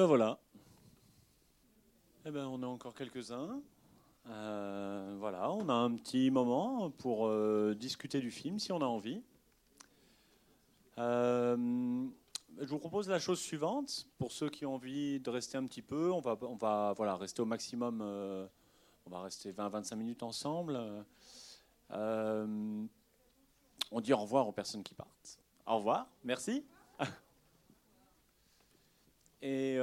ben voilà. Eh ben on est encore quelques-uns. Euh, voilà, on a un petit moment pour euh, discuter du film si on a envie. Euh, je vous propose la chose suivante. Pour ceux qui ont envie de rester un petit peu, on va, on va voilà, rester au maximum. on va rester 20-25 minutes ensemble. on dit au revoir aux personnes qui partent. Au revoir, merci. Et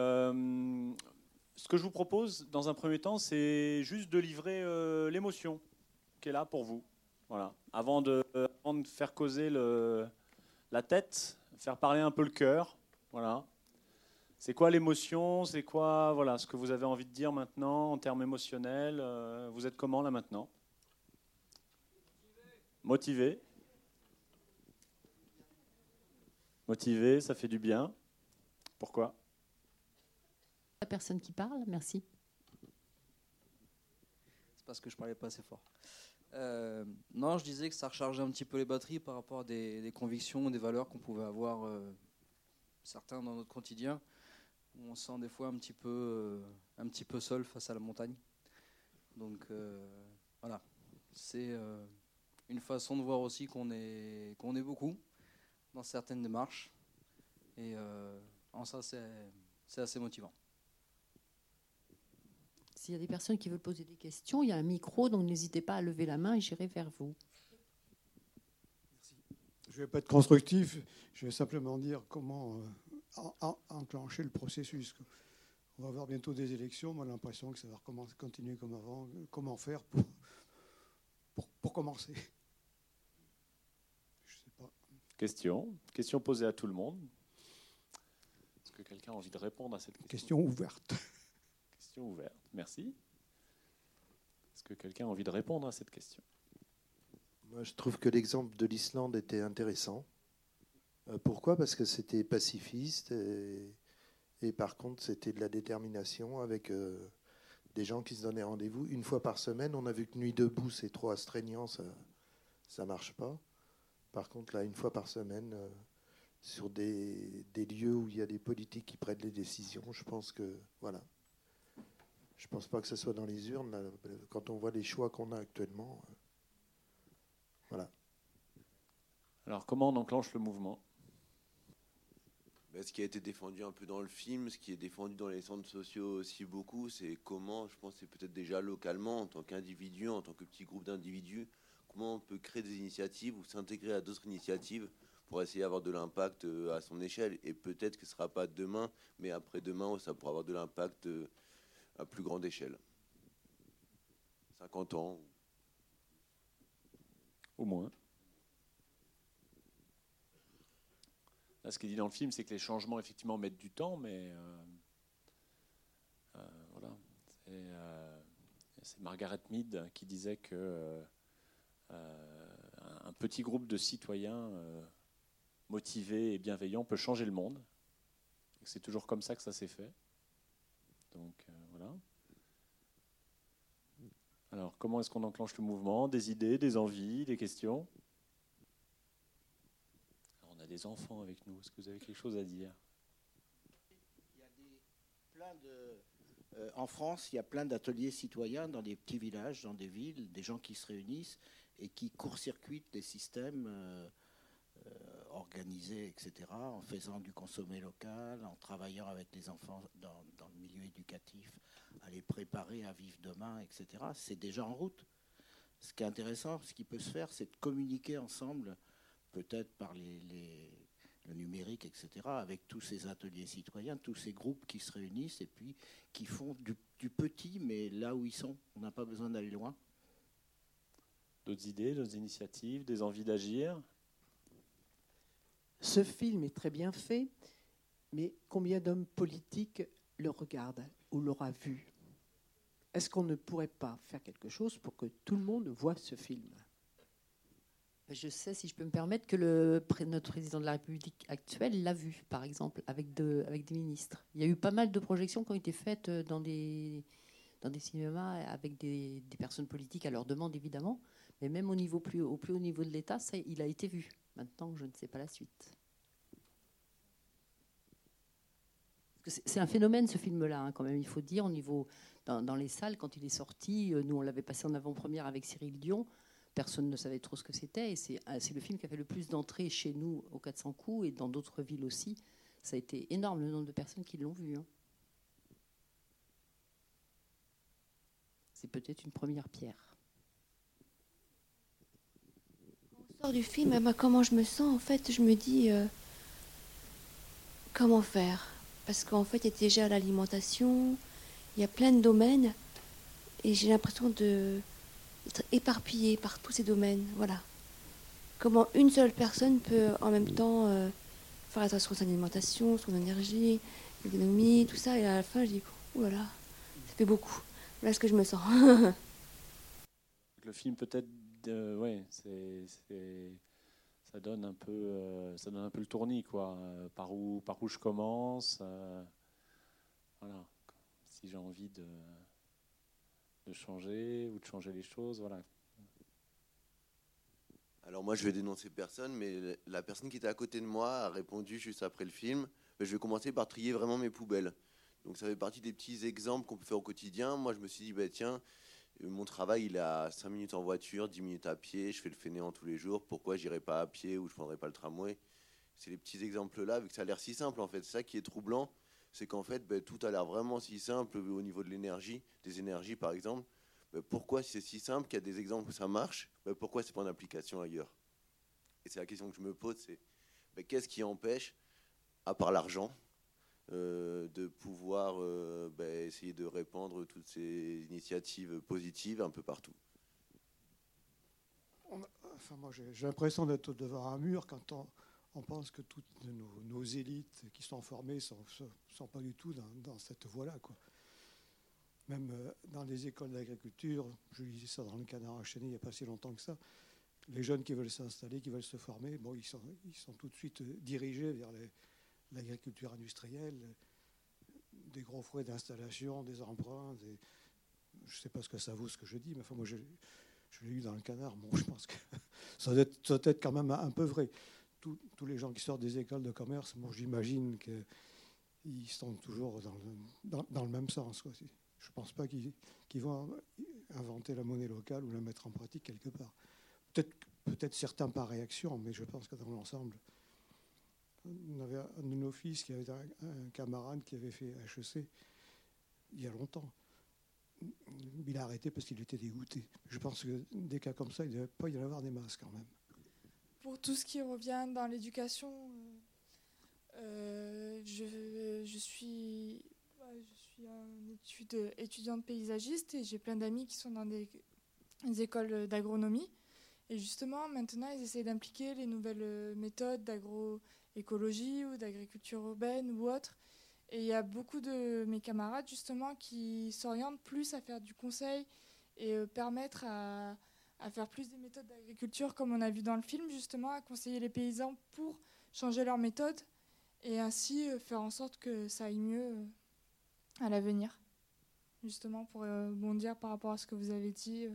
ce que je vous propose dans un premier temps, c'est juste de livrer euh, l'émotion qui est là pour vous. Voilà. Avant de, faire causer la tête, faire parler un peu le cœur. Voilà. C'est quoi l'émotion? C'est quoi voilà, ce que vous avez envie de dire maintenant en termes émotionnels? Euh, Vous êtes comment là maintenant? Motivé. Motivé, ça fait du bien. Pourquoi? La personne qui parle, merci. C'est parce que je parlais pas assez fort. Euh, non, je disais que ça rechargeait un petit peu les batteries par rapport à des, convictions, des valeurs qu'on pouvait avoir euh, certains dans notre quotidien. on se sent des fois un petit peu, euh, un petit peu seul face à la montagne. Donc voilà, c'est une façon de voir aussi qu'on est, qu'on est beaucoup dans certaines démarches. Et en ça, c'est assez motivant. S'il y a des personnes qui veulent poser des questions, il y a un micro, donc n'hésitez pas à lever la main et j'irai vers vous. Je ne vais pas être constructif, je vais simplement dire comment euh, enclencher le processus. On va avoir bientôt des élections, moi j'ai l'impression que ça va continuer comme avant. Comment faire pour, pour, commencer Je sais pas. Question Question posée à tout le monde. Est-ce que quelqu'un a envie de répondre à cette question? Question ouverte ouverte. Merci. Est-ce que quelqu'un a envie de répondre à cette question? Moi, je trouve que l'exemple de l'Islande était intéressant. Euh, pourquoi? Parce que c'était pacifiste et, par contre, c'était de la détermination avec euh, des gens qui se donnaient rendez-vous une fois par semaine. On a vu que Nuit debout, c'est trop astreignant, ça ne marche pas. Par contre, là, une fois par semaine, euh, sur des, des, lieux où il y a des politiques qui prennent les décisions, je pense que voilà. Je ne pense pas que ce soit dans les urnes. quand on voit les choix qu'on a actuellement. Euh, voilà. Alors, comment on enclenche le mouvement? Ben, Ce qui a été défendu un peu dans le film, ce qui est défendu dans les centres sociaux aussi beaucoup, c'est comment, je pense, c'est peut-être déjà localement, en tant qu'individu, en tant que petit groupe d'individus, comment on peut créer des initiatives ou s'intégrer à d'autres initiatives pour essayer d'avoir de l'impact euh, à son échelle. Et peut-être que ce ne sera pas demain, mais après-demain, ça pourra avoir de l'impact euh, à plus grande échelle. 50 ans. Au moins. Là, ce qui est dit dans le film, c'est que les changements, effectivement, mettent du temps, mais euh, euh, voilà. Euh, c'est Margaret Mead qui disait que un petit groupe de citoyens motivés et bienveillants peut changer le monde. C'est toujours comme ça que ça s'est fait. Donc Alors, comment est-ce qu'on enclenche le mouvement? Des idées, des envies, des questions? On a des enfants avec nous. Est-ce que vous avez quelque chose à dire? Euh, En France, il y a plein d'ateliers citoyens dans des petits villages, dans des villes, des gens qui se réunissent et qui court-circuitent des systèmes. Euh, organisé, etc., en faisant du consommé local, en travaillant avec les enfants dans, le milieu éducatif, à les préparer à vivre demain, etc., c'est déjà en route. Ce qui est intéressant, ce qui peut se faire, c'est de communiquer ensemble, peut-être par le numérique, etc., avec tous ces ateliers citoyens, tous ces groupes qui se réunissent et puis qui font du petit, mais là où ils sont. On n'a pas besoin d'aller loin. D'autres idées, d'autres initiatives, des envies d'agir? Ce film est très bien fait, mais combien d'hommes politiques le regardent ou l'aura vu? Est-ce qu'on ne pourrait pas faire quelque chose pour que tout le monde voit ce film? Je sais, si je peux me permettre, que le, notre président de la République actuelle l'a vu, par exemple, avec, avec des ministres. Il y a eu pas mal de projections qui ont été faites dans des, dans des cinémas avec des, personnes politiques à leur demande, évidemment. Mais même au, niveau plus, au plus haut niveau de l'État, il a été vu. Maintenant, je ne sais pas la suite. c'est un phénomène ce film-là, hein, quand même, il faut dire, au niveau dans, les salles, quand il est sorti, nous on l'avait passé en avant-première avec Cyril Dion, personne ne savait trop ce que c'était, et c'est le film qui a fait le plus d'entrées chez nous au 400 coups et dans d'autres villes aussi. Ça a été énorme le nombre de personnes qui l'ont vu. Hein. C'est peut-être une première pierre. On sort du film, ben, comment je me sens En fait, je me dis euh, comment faire? Parce qu'en fait, il y a déjà l'alimentation, il y a plein de domaines, et j'ai l'impression d'être éparpillée par tous ces domaines. Voilà. Comment une seule personne peut en même temps euh, faire attention à son alimentation, son énergie, l'économie, tout ça, et à la fin, je dis, là, ça fait beaucoup. Là, ce que je me sens. le film peut-être, ouais, ça donne un peu, euh, ça donne un peu le tournis, quoi. Euh, par où, par où je commence. Euh, voilà. Si j'ai envie de, de changer ou de changer les choses, voilà. Alors moi, je vais dénoncer personne, mais la personne qui était à côté de moi a répondu juste après le film. Je vais commencer par trier vraiment mes poubelles. Donc ça fait partie des petits exemples qu'on peut faire au quotidien. Moi, je me suis dit, bah, tiens, mon travail, il est à 5 minutes en voiture, 10 minutes à pied, je fais le fainéant tous les jours, pourquoi j'irai pas à pied ou je prendrai pas le tramway? C'est les petits exemples-là, vu que ça a l'air si simple en fait. C'est ça qui est troublant, c'est qu'en fait, bah, tout a l'air vraiment si simple au niveau de l'énergie, des énergies par exemple. Bah, pourquoi c'est si simple, qu'il y a des exemples où ça marche, pourquoi c'est pas en application ailleurs? Et c'est la question que je me pose, c'est qu'est-ce qui empêche, à part l'argent, euh, de pouvoir euh, ben, essayer de répandre toutes ces initiatives positives un peu partout. enfin, moi, j'ai l'impression d'être devant un mur quand on, pense que toutes nos, élites qui sont formées sont, sont, pas du tout dans, cette voie-là. Même euh, dans les écoles d'agriculture, je lisais ça dans le canard enchaîné il n'y a pas si longtemps que ça, les jeunes qui veulent s'installer, qui veulent se former, bon, ils sont tout de suite dirigés vers les, l'agriculture industrielle, des gros frais d'installation, des emprunts. Je ne sais pas ce que ça vaut ce que je dis, mais enfin, moi je, l'ai eu dans le canard. Bon, je pense que ça doit, être, quand même un peu vrai. Tous, les gens qui sortent des écoles de commerce, moi j'imagine qu'ils sont toujours dans le, même sens. Je ne pense pas qu'ils vont inventer la monnaie locale ou la mettre en pratique quelque part. Peut-être peut certains par réaction, mais je pense que dans l'ensemble, on avait un de nos fils qui avait un, camarade qui avait fait HEC il y a longtemps. Il a arrêté parce qu'il était dégoûté. Je pense que des cas comme ça, il ne devait pas y en avoir des masses quand même. Pour tout ce qui revient dans l'éducation, euh, je, suis, un étude, étudiante paysagiste et j'ai plein d'amis qui sont dans des, des écoles d'agronomie. Et justement, maintenant, ils essayent d'impliquer les nouvelles méthodes d'agro écologie ou d'agriculture urbaine ou autre. Et il y a beaucoup de mes camarades justement qui s'orientent plus à faire du conseil et euh, permettre à, à, faire plus des méthodes d'agriculture comme on a vu dans le film justement, à conseiller les paysans pour changer leurs méthodes et ainsi euh, faire en sorte que ça aille mieux euh, à l'avenir. Justement pour bondir par rapport à ce que vous avez dit.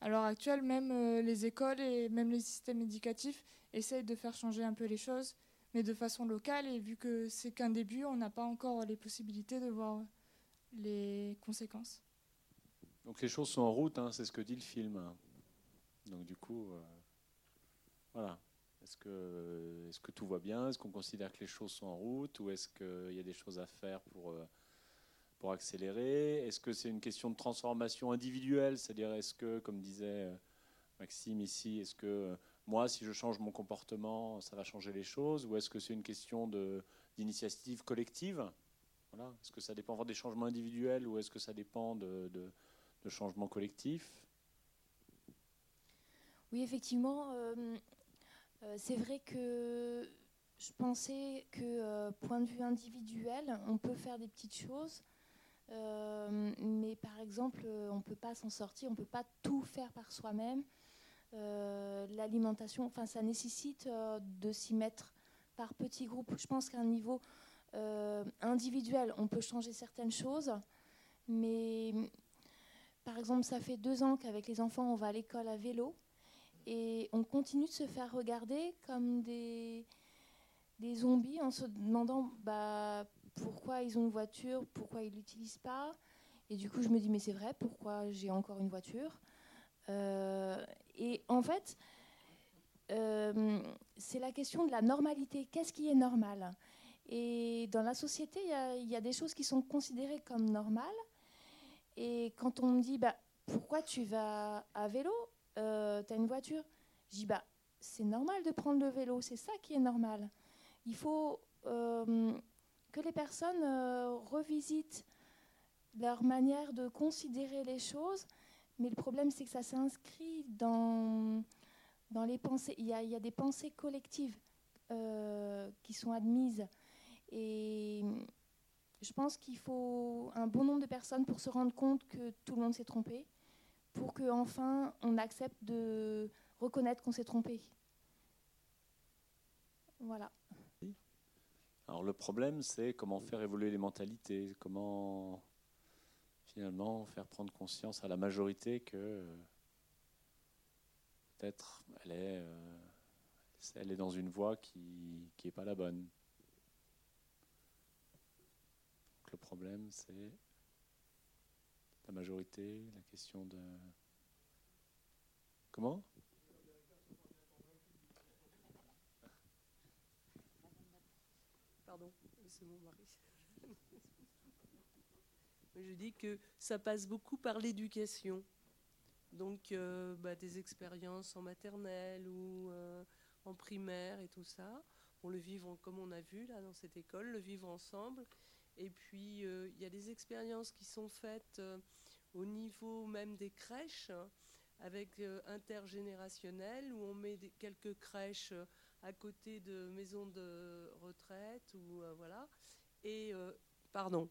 À l'heure actuelle, même les écoles et même les systèmes éducatifs essayent de faire changer un peu les choses, mais de façon locale. Et vu que c'est qu'un début, on n'a pas encore les possibilités de voir les conséquences. Donc les choses sont en route, hein, c'est ce que dit le film. Donc du coup, euh, voilà. Est-ce que, est que tout va bien? Est-ce qu'on considère que les choses sont en route? Ou est-ce qu'il y a des choses à faire pour, euh, pour accélérer? Est-ce que c'est une question de transformation individuelle? C'est-à-dire, est-ce que, comme disait euh, Maxime ici, est-ce que moi, si je change mon comportement, ça va changer les choses Ou est-ce que c'est une question d'initiative collective? Est-ce que ça dépend des changements individuels ou est-ce que ça dépend de, de, changements collectifs? Oui, effectivement, euh, euh, c'est vrai que je pensais que, euh, point de vue individuel, on peut faire des petites choses. mais par exemple, on ne peut pas s'en sortir, on ne peut pas tout faire par soi-même. Euh, l'alimentation, ça nécessite euh, de s'y mettre par petits groupes. Je pense qu'à un niveau euh, individuel, on peut changer certaines choses, mais par exemple, ça fait deux ans qu'avec les enfants, on va à l'école à vélo et on continue de se faire regarder comme des, zombies en se demandant bah, pourquoi ils ont une voiture, pourquoi ils l'utilisent pas. Et du coup, je me dis, mais c'est vrai, pourquoi j'ai encore une voiture? Et en fait, euh, c'est la question de la normalité. Qu'est-ce qui est normal? Et dans la société, il y, a des choses qui sont considérées comme normales. Et quand on me dit, bah, pourquoi tu vas à vélo? Euh, Tu as une voiture? Je dis, bah, c'est normal de prendre le vélo, c'est ça qui est normal. Il faut euh, que les personnes revisitent leur manière de considérer les choses, mais le problème c'est que ça s'inscrit dans dans les pensées, il y a, des pensées collectives euh, qui sont admises. Et je pense qu'il faut un bon nombre de personnes pour se rendre compte que tout le monde s'est trompé, pour que enfin on accepte de reconnaître qu'on s'est trompé. Voilà. Alors le problème, c'est comment faire évoluer les mentalités, comment finalement faire prendre conscience à la majorité que peut-être elle est, euh, elle est dans une voie qui n'est pas la bonne. le problème, c'est la majorité, la question de... Comment? Pardon, c'est mon mari. Je dis que ça passe beaucoup par l'éducation. Donc euh, bah, des expériences en maternelle ou euh, en primaire et tout ça. On le vivre comme on a vu là dans cette école, le vivre ensemble. Et puis euh, il y a des expériences qui sont faites au niveau même des crèches, avec intergénérationnel, où on met quelques crèches à côté de maisons de retraite ou voilà. Et pardon.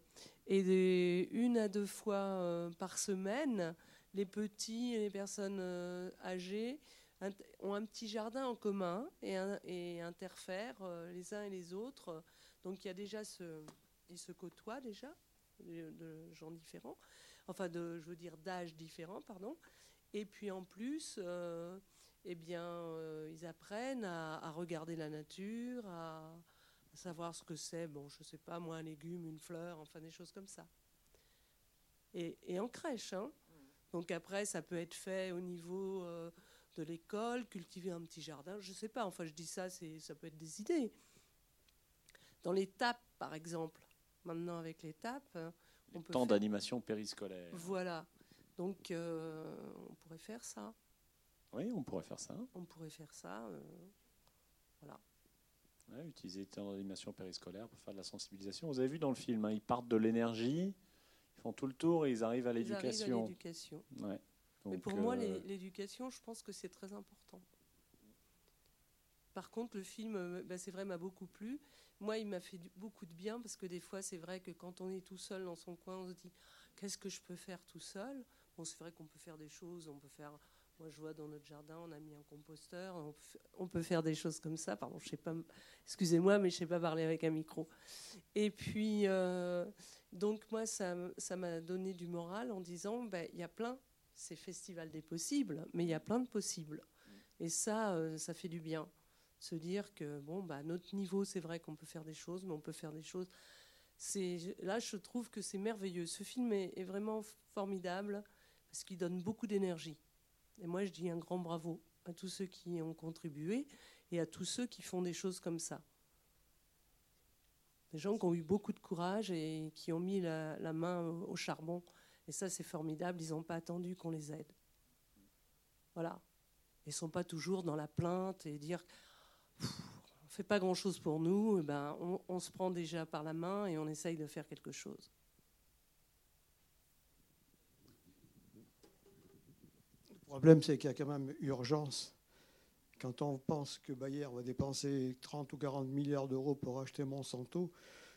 Et une à deux fois par semaine les petits et les personnes euh, âgées ont un petit jardin en commun et, interfèrent euh, les uns et les autres. Donc il y a déjà ce, ils se côtoient déjà de, gens différents, enfin de, je veux dire d'âge différents, pardon. Et puis en plus, euh, eh bien, ils apprennent à, regarder la nature, à, savoir ce que c'est, bon, je sais pas moi, un légume, une fleur, enfin des choses comme ça. Et, et en crèche, hein, donc après, ça peut être fait au niveau euh, de l'école, cultiver un petit jardin, je ne sais pas, enfin je dis ça, ça peut être des idées. Dans les TAP, par exemple, maintenant avec les TAP, hein, on peut... Temps d'animation périscolaire. Voilà, donc euh, on pourrait faire ça. Oui, on pourrait faire ça. On pourrait faire ça, euh, voilà. Utiliser le temps d'animation périscolaire pour faire de la sensibilisation. Vous avez vu dans le film, hein, ils partent de l'énergie font tout le tour et ils arrivent à l'éducation. Ouais. Mais pour moi, euh, l'éducation, je pense que c'est très important. Par contre, le film, euh, bah, c'est vrai, m'a beaucoup plu. Moi, il m'a fait beaucoup de bien parce que des fois, c'est vrai que quand on est tout seul dans son coin, on se dit qu'est-ce que je peux faire tout seul? Bon, c'est vrai qu'on peut faire des choses, on peut faire moi, je vois dans notre jardin, on a mis un composteur. On peut faire des choses comme ça. Pardon, je sais pas. Excusez-moi, mais je sais pas parler avec un micro. Et puis, euh, donc moi, ça, m'a donné du moral en disant, ben, il y a plein. C'est festival des possibles, mais il y a plein de possibles. Et ça, euh, ça fait du bien. Se dire que bon, bah, à notre niveau, c'est vrai qu'on peut faire des choses, mais on peut faire des choses. Là, je trouve que c'est merveilleux. Ce film est vraiment formidable parce qu'il donne beaucoup d'énergie. Et moi, je dis un grand bravo à tous ceux qui ont contribué et à tous ceux qui font des choses comme ça. Des gens qui ont eu beaucoup de courage et qui ont mis la, main au charbon. Et ça, c'est formidable. Ils n'ont pas attendu qu'on les aide. Voilà. Ils ne sont pas toujours dans la plainte et dire on ne fait pas grand-chose pour nous. Eh ben, on se prend déjà par la main et on essaye de faire quelque chose. Problème, c'est qu'il y a quand même urgence. Quand on pense que Bayer va dépenser 30 ou 40 milliards d'euros pour acheter Monsanto,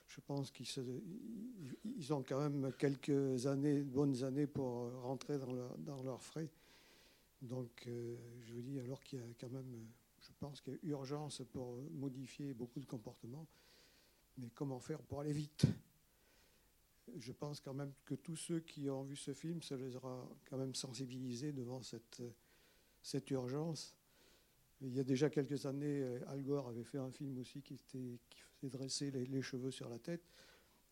je pense qu'ils ont quand même quelques années, bonnes années pour rentrer dans, leurs frais. Donc, euh, je vous dis, alors qu'il y a quand même, je pense qu'il y a urgence pour modifier beaucoup de comportements, mais comment faire pour aller vite? Je pense quand même que tous ceux qui ont vu ce film, ça les aura quand même sensibilisés devant cette, cette urgence. Il y a déjà quelques années, Al Gore avait fait un film aussi qui, était, qui faisait dresser les, cheveux sur la tête.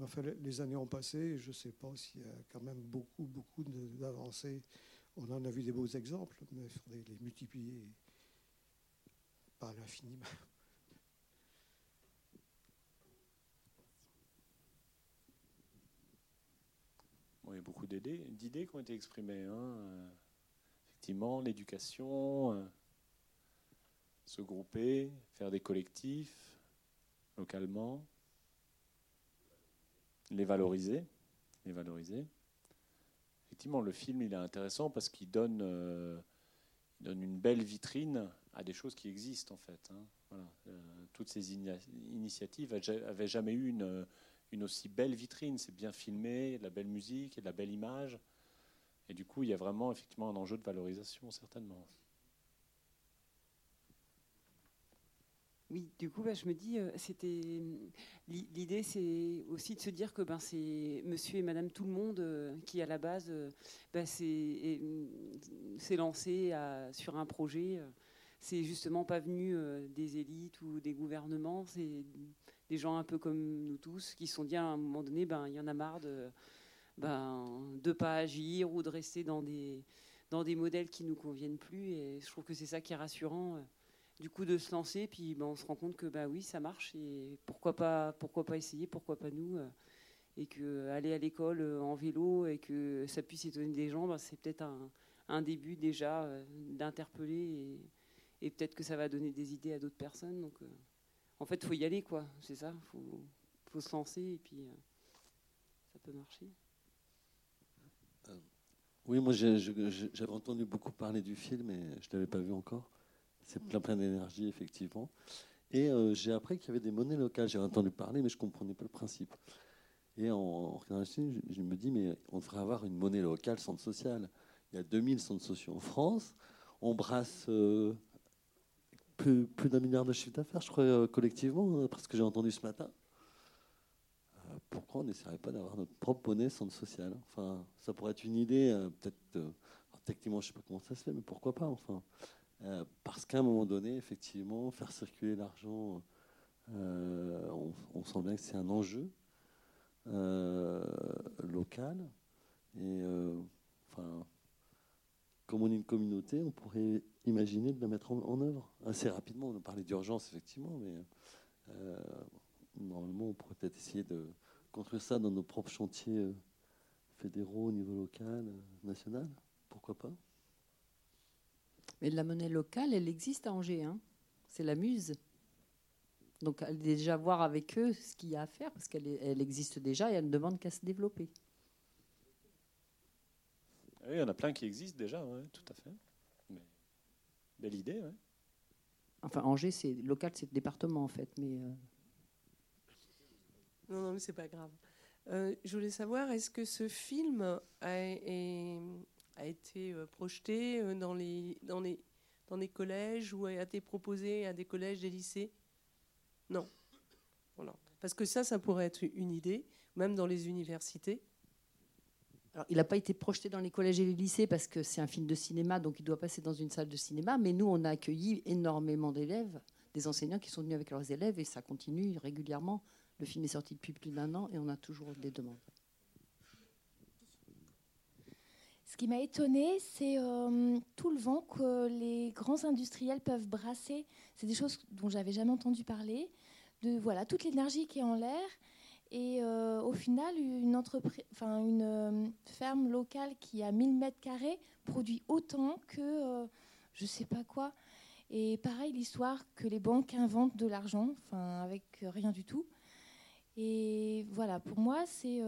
Enfin, les années ont passé, je ne sais pas s'il y a quand même beaucoup, beaucoup d'avancées. On en a vu des beaux exemples, mais il faudrait les multiplier par l'infiniment. il y a beaucoup d'idées qui ont été exprimées. Hein. Effectivement, l'éducation, euh, se grouper, faire des collectifs localement, les valoriser, les valoriser. Effectivement, le film il est intéressant parce qu'il donne, euh, une belle vitrine à des choses qui existent en fait. Hein. Euh, toutes ces initiatives n'avaient jamais eu une une aussi belle vitrine. C'est bien filmé, la belle musique et de la belle image. Et du coup, il y a vraiment effectivement un enjeu de valorisation, certainement. Oui, du coup, bah, je me dis, euh, c'était l'idée, c'est aussi de se dire que ben, c'est Monsieur et Madame tout le monde euh, qui, à la base, euh, bah, s'est lancé sur un projet. c'est justement pas venu des élites ou des gouvernements. Des gens un peu comme nous tous qui se sont dit à un moment donné, ben, il y en a marre de ben, de pas agir ou de rester dans des, dans des modèles qui nous conviennent plus. Et je trouve que c'est ça qui est rassurant, euh, du coup, de se lancer. Puis ben, on se rend compte que bah, oui, ça marche et pourquoi pas, pourquoi pas essayer, pourquoi pas nous. Euh, et que aller à l'école euh, en vélo et que ça puisse étonner des gens, ben, c'est peut-être un, un, début déjà d'interpeller et, et peut-être que ça va donner des idées à d'autres personnes. Donc, en fait, faut y aller, quoi. C'est ça. Il faut, se lancer et puis euh, ça peut marcher. Euh, oui, moi j'avais entendu beaucoup parler du film et je ne l'avais pas vu encore. C'est plein plein d'énergie, effectivement. Et euh, j'ai appris qu'il y avait des monnaies locales. J'ai entendu parler, mais je ne comprenais pas le principe. Et en, regardant le film, je, me dis, mais on devrait avoir une monnaie locale centre social. Il y a 2000 centres sociaux en France. On brasse plus, d'un milliard de chiffre d'affaires, je crois, euh, collectivement, euh, parce que j'ai entendu ce matin. Euh, pourquoi on n'essaierait pas d'avoir notre propre monnaie centre social? Enfin, ça pourrait être une idée, peut-être. techniquement, je ne sais pas comment ça se fait, mais pourquoi pas Enfin, parce qu'à un moment donné, effectivement, faire circuler l'argent, on, on, sent bien que c'est un enjeu local. Et enfin, comme on est une communauté, on pourrait imaginer de la mettre en, œuvre assez rapidement. On a parlé d'urgence, effectivement, mais euh, normalement, on pourrait peut-être essayer de construire ça dans nos propres chantiers euh, fédéraux au niveau local, euh, national. Pourquoi pas? Mais la monnaie locale, elle existe à Angers. Hein C'est la Muse. Donc, déjà voir avec eux ce qu'il y a à faire, parce qu'elle elle existe déjà et elle ne demande qu'à se développer. Oui, il y en a plein qui existent déjà, tout à fait. Belle idée, ouais. Enfin, Angers, c'est local, c'est le département en fait, mais. Euh, non, non, mais c'est pas grave. Euh, je voulais savoir, est-ce que ce film a, a été euh, projeté dans les, dans, les, dans les collèges ou a été proposé à des collèges, des lycées? Non. Voilà. Parce que ça, ça pourrait être une idée, même dans les universités il n'a pas été projeté dans les collèges et les lycées parce que c'est un film de cinéma, donc il doit passer dans une salle de cinéma. Mais nous, on a accueilli énormément d'élèves, des enseignants qui sont venus avec leurs élèves et ça continue régulièrement. Le film est sorti depuis plus d'un an et on a toujours des demandes. Ce qui m'a étonné, c'est euh, tout le vent que les grands industriels peuvent brasser. C'est des choses dont j'avais jamais entendu parler. De voilà toute l'énergie qui est en l'air et euh, au final, une, euh, ferme locale qui a 1000 mètres carrés produit autant que euh, je ne sais pas quoi. Et pareil, l'histoire que les banques inventent de l'argent, enfin, avec rien du tout. Et voilà, pour moi, c'est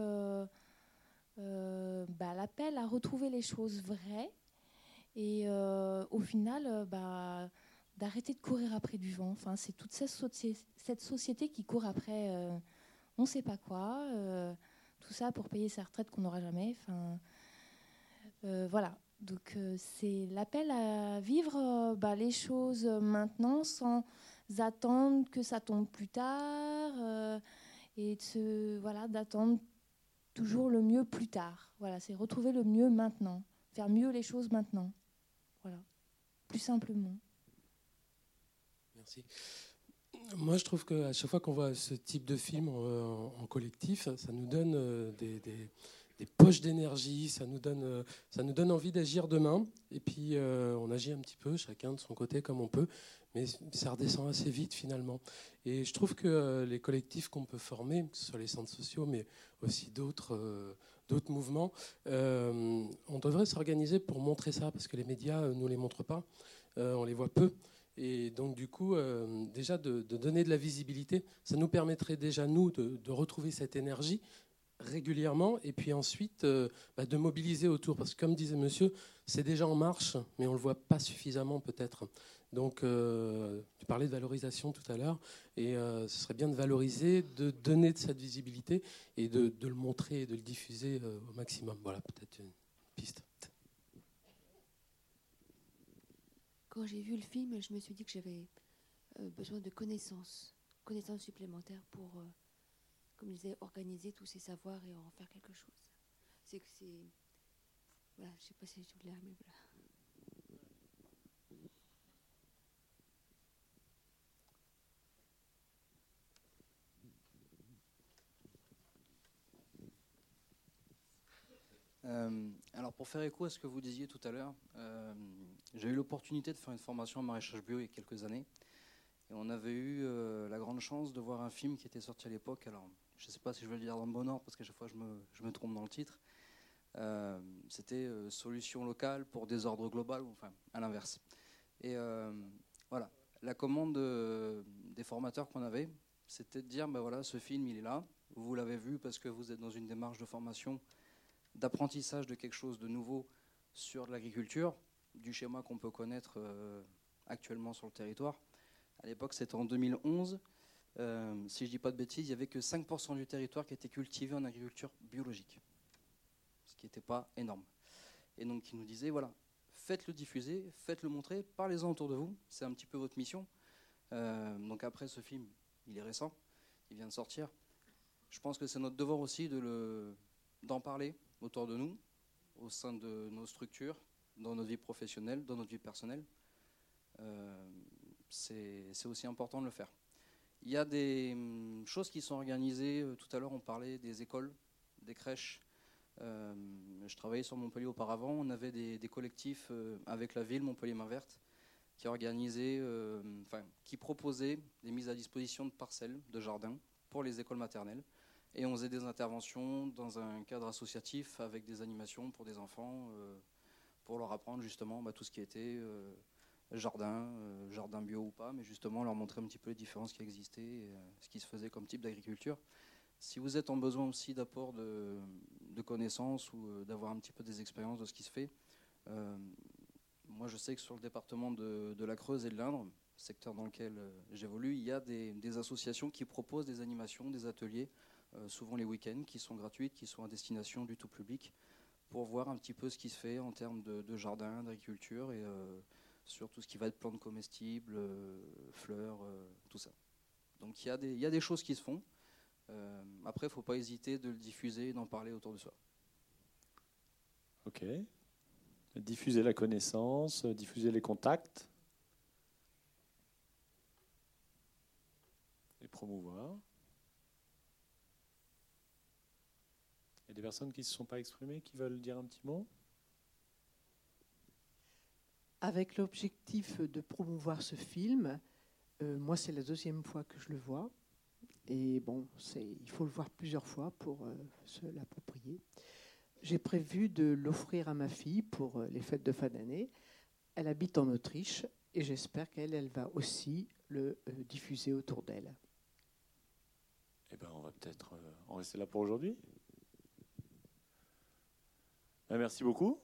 bah, l'appel à retrouver les choses vraies. Et au final, bah, d'arrêter de courir après du vent. Enfin, c'est toute cette, société qui court après on ne sait pas quoi, euh, tout ça pour payer sa retraite qu'on n'aura jamais. Euh, voilà. Donc euh, c'est l'appel à vivre bah, les choses maintenant sans attendre que ça tombe plus tard et voilà d'attendre toujours le mieux plus tard. Voilà, c'est retrouver le mieux maintenant, faire mieux les choses maintenant. Voilà, plus simplement. Merci. Moi, je trouve qu'à chaque fois qu'on voit ce type de film en, en collectif, ça nous donne euh, des, poches d'énergie, ça, nous donne, euh, ça nous donne envie d'agir demain. Et puis, euh, on agit un petit peu, chacun de son côté comme on peut, mais ça redescend assez vite finalement. Et je trouve que euh, les collectifs qu'on peut former, que ce soit les centres sociaux, mais aussi d'autres euh, mouvements, euh, on devrait s'organiser pour montrer ça, parce que les médias ne nous les montrent pas, euh, on les voit peu. Et donc, du coup, euh, déjà de, donner de la visibilité, ça nous permettrait déjà, nous, de, retrouver cette énergie régulièrement et puis ensuite euh, bah, de mobiliser autour. Parce que, comme disait monsieur, c'est déjà en marche, mais on ne le voit pas suffisamment peut-être. Donc, euh, tu parlais de valorisation tout à l'heure, et euh, ce serait bien de valoriser, de donner de cette visibilité et de, de le montrer et de le diffuser au maximum. Voilà, peut-être une Quand j'ai vu le film, je me suis dit que j'avais euh, besoin de connaissances, connaissances supplémentaires pour, euh, comme je disais, organiser tous ces savoirs et en faire quelque chose. C'est que c'est. Voilà, je sais pas si je suis mais voilà. Euh, alors pour faire écho à ce que vous disiez tout à l'heure, j'ai eu l'opportunité de faire une formation en maraîchage bio il y a quelques années. Et on avait eu euh, la grande chance de voir un film qui était sorti à l'époque. Alors je ne sais pas si je vais le dire dans le bon ordre parce qu'à chaque fois je me, trompe dans le titre. Euh, C'était euh, Solution locale pour désordre global, enfin à l'inverse. Et euh, voilà, la commande des formateurs qu'on avait, c'était de dire ben voilà, ce film il est là, vous l'avez vu parce que vous êtes dans une démarche de formation d'apprentissage de quelque chose de nouveau sur l'agriculture, du schéma qu'on peut connaître euh, actuellement sur le territoire. À l'époque, c'était en 2011. Euh, si je ne dis pas de bêtises, il n'y avait que 5% du territoire qui était cultivé en agriculture biologique, ce qui n'était pas énorme. Et donc, il nous disait, voilà, faites-le diffuser, faites-le montrer, parlez-en autour de vous, c'est un petit peu votre mission. Euh, donc après, ce film, il est récent, il vient de sortir. Je pense que c'est notre devoir aussi d'en parler autour de nous, au sein de nos structures, dans notre vie professionnelle, dans notre vie personnelle. Euh, c'est aussi important de le faire. Il y a des hum, choses qui sont organisées. euh, Tout à l'heure, on parlait des écoles, des crèches. Euh, je travaillais sur Montpellier auparavant. On avait des, collectifs avec la ville, Montpellier Main Verte, qui organisaient, enfin, qui proposaient des mises à disposition de parcelles, de jardins pour les écoles maternelles. Et on faisait des interventions dans un cadre associatif avec des animations pour des enfants, pour leur apprendre justement bah, tout ce qui était euh, jardin, euh, jardin bio ou pas, mais justement leur montrer un petit peu les différences qui existaient, et, euh, ce qui se faisait comme type d'agriculture. Si vous êtes en besoin aussi d'apport de, connaissances ou d'avoir un petit peu des expériences de ce qui se fait, moi je sais que sur le département de, la Creuse et de l'Indre, secteur dans lequel j'évolue, il y a des, associations qui proposent des animations, des ateliers, souvent les week-ends, qui sont gratuites, qui sont à destination du tout public, pour voir un petit peu ce qui se fait en termes de, jardin, d'agriculture et euh, sur tout ce qui va être plantes comestibles, euh, fleurs, euh, tout ça. Donc il y, a des- il y a des choses qui se font. Après, il ne faut pas hésiter de le diffuser et d'en parler autour de soi. Ok. Diffuser la connaissance, diffuser les contacts. Et promouvoir. Il y a des personnes qui ne se sont pas exprimées, qui veulent dire un petit mot? Avec l'objectif de promouvoir ce film, euh, moi c'est la deuxième fois que je le vois. Et bon, il faut le voir plusieurs fois pour euh, se l'approprier. J'ai prévu de l'offrir à ma fille pour euh, les fêtes de fin d'année. Elle habite en Autriche et j'espère qu'elle elle va aussi le euh, diffuser autour d'elle. Eh ben, on va peut-être euh, en rester là pour aujourd'hui. Ben, merci beaucoup.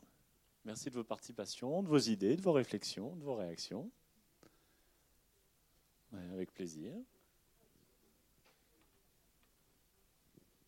Merci de votre participation, de vos idées, de vos réflexions, de vos réactions. Ouais, avec plaisir.